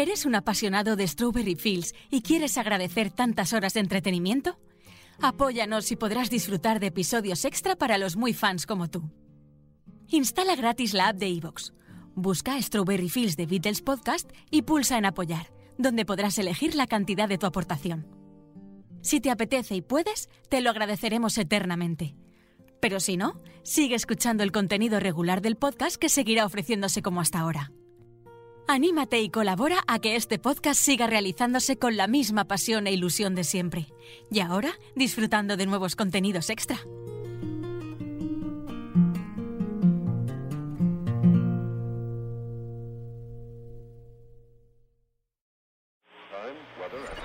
¿Eres un apasionado de Strawberry Fields y quieres agradecer tantas horas de entretenimiento? Apóyanos y podrás disfrutar de episodios extra para los muy fans como tú. Instala gratis la app de iVoox. Busca Strawberry Fields de Beatles Podcast y pulsa en Apoyar, donde podrás elegir la cantidad de tu aportación. Si te apetece y puedes, te lo agradeceremos eternamente. Pero si no, sigue escuchando el contenido regular del podcast que seguirá ofreciéndose como hasta ahora. Anímate y colabora a que este podcast siga realizándose con la misma pasión e ilusión de siempre. Y ahora, disfrutando de nuevos contenidos extra.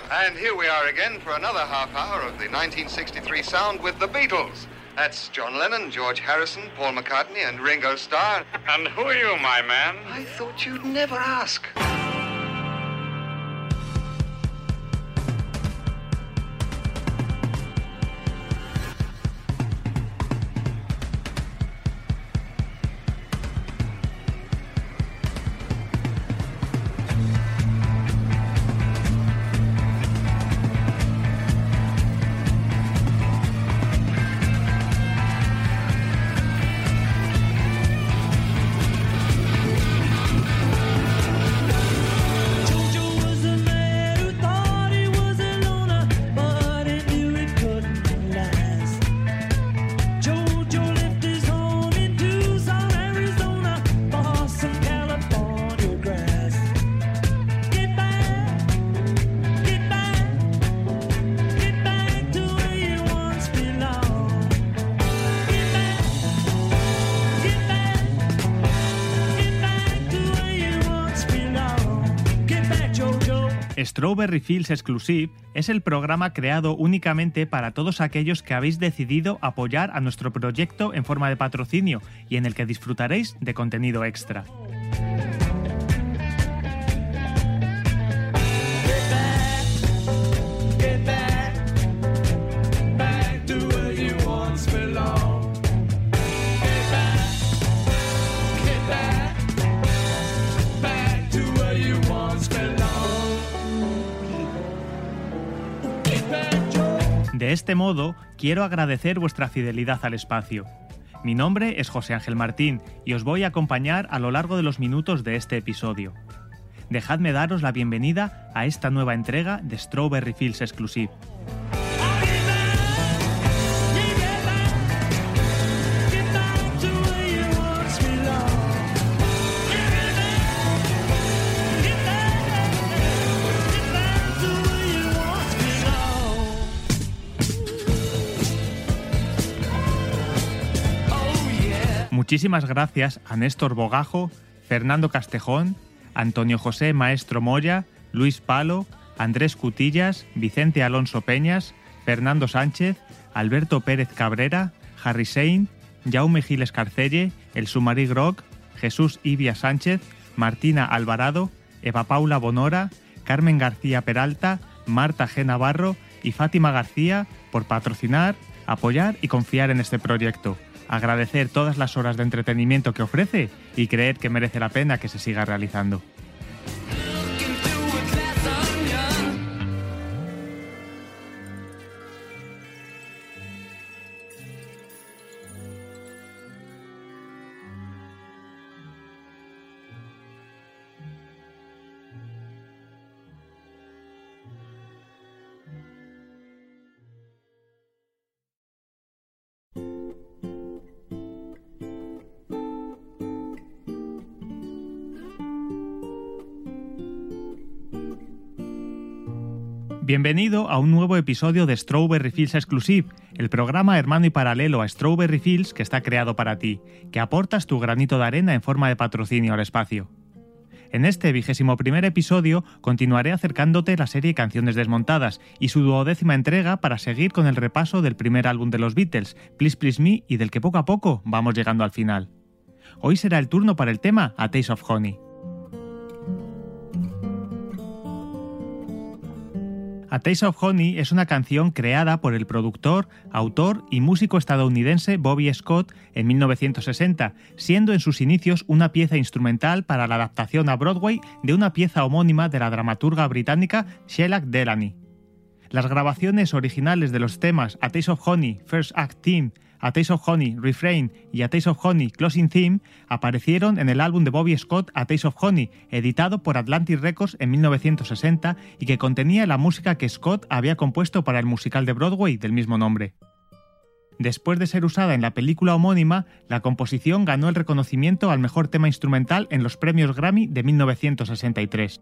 And here we are again for another half hour of the 1963 sound with the Beatles. That's John Lennon, George Harrison, Paul McCartney, and Ringo Starr. And who are you, my man? I thought you'd never ask. Strawberry Fields Exclusive es el programa creado únicamente para todos aquellos que habéis decidido apoyar a nuestro proyecto en forma de patrocinio y en el que disfrutaréis de contenido extra. De este modo, quiero agradecer vuestra fidelidad al espacio. Mi nombre es José Ángel Martín y os voy a acompañar a lo largo de los minutos de este episodio. Dejadme daros la bienvenida a esta nueva entrega de Strawberry Fields Exclusive. Muchísimas gracias a Néstor Bogajo, Fernando Castejón, Antonio José Maestro Moya, Luis Palo, Andrés Cutillas, Vicente Alonso Peñas, Fernando Sánchez, Alberto Pérez Cabrera, Harry Sein, Jaume Giles Carcelle, El Sumarí Groc, Jesús Ibia Sánchez, Martina Alvarado, Eva Paula Bonora, Carmen García Peralta, Marta G. Navarro y Fátima García por patrocinar, apoyar y confiar en este proyecto. Agradecer todas las horas de entretenimiento que ofrece y creer que merece la pena que se siga realizando. Bienvenido a un nuevo episodio de Strawberry Fields Exclusive, el programa hermano y paralelo a Strawberry Fields que está creado para ti, que aportas tu granito de arena en forma de patrocinio al espacio. En este vigésimo primer episodio continuaré acercándote la serie Canciones Desmontadas y su duodécima entrega para seguir con el repaso del primer álbum de los Beatles, Please Please Me, y del que poco a poco vamos llegando al final. Hoy será el turno para el tema A Taste of A A Taste of Honey es una canción creada por el productor, autor y músico estadounidense Bobby Scott en 1960, siendo en sus inicios una pieza instrumental para la adaptación a Broadway de una pieza homónima de la dramaturga británica Sheila Delany. Las grabaciones originales de los temas A Taste of Honey, First Act Theme, A Taste of Honey, Refrain y A Taste of Honey, Closing Theme aparecieron en el álbum de Bobby Scott A Taste of Honey, editado por Atlantic Records en 1960 y que contenía la música que Scott había compuesto para el musical de Broadway del mismo nombre. Después de ser usada en la película homónima, la composición ganó el reconocimiento al mejor tema instrumental en los premios Grammy de 1963.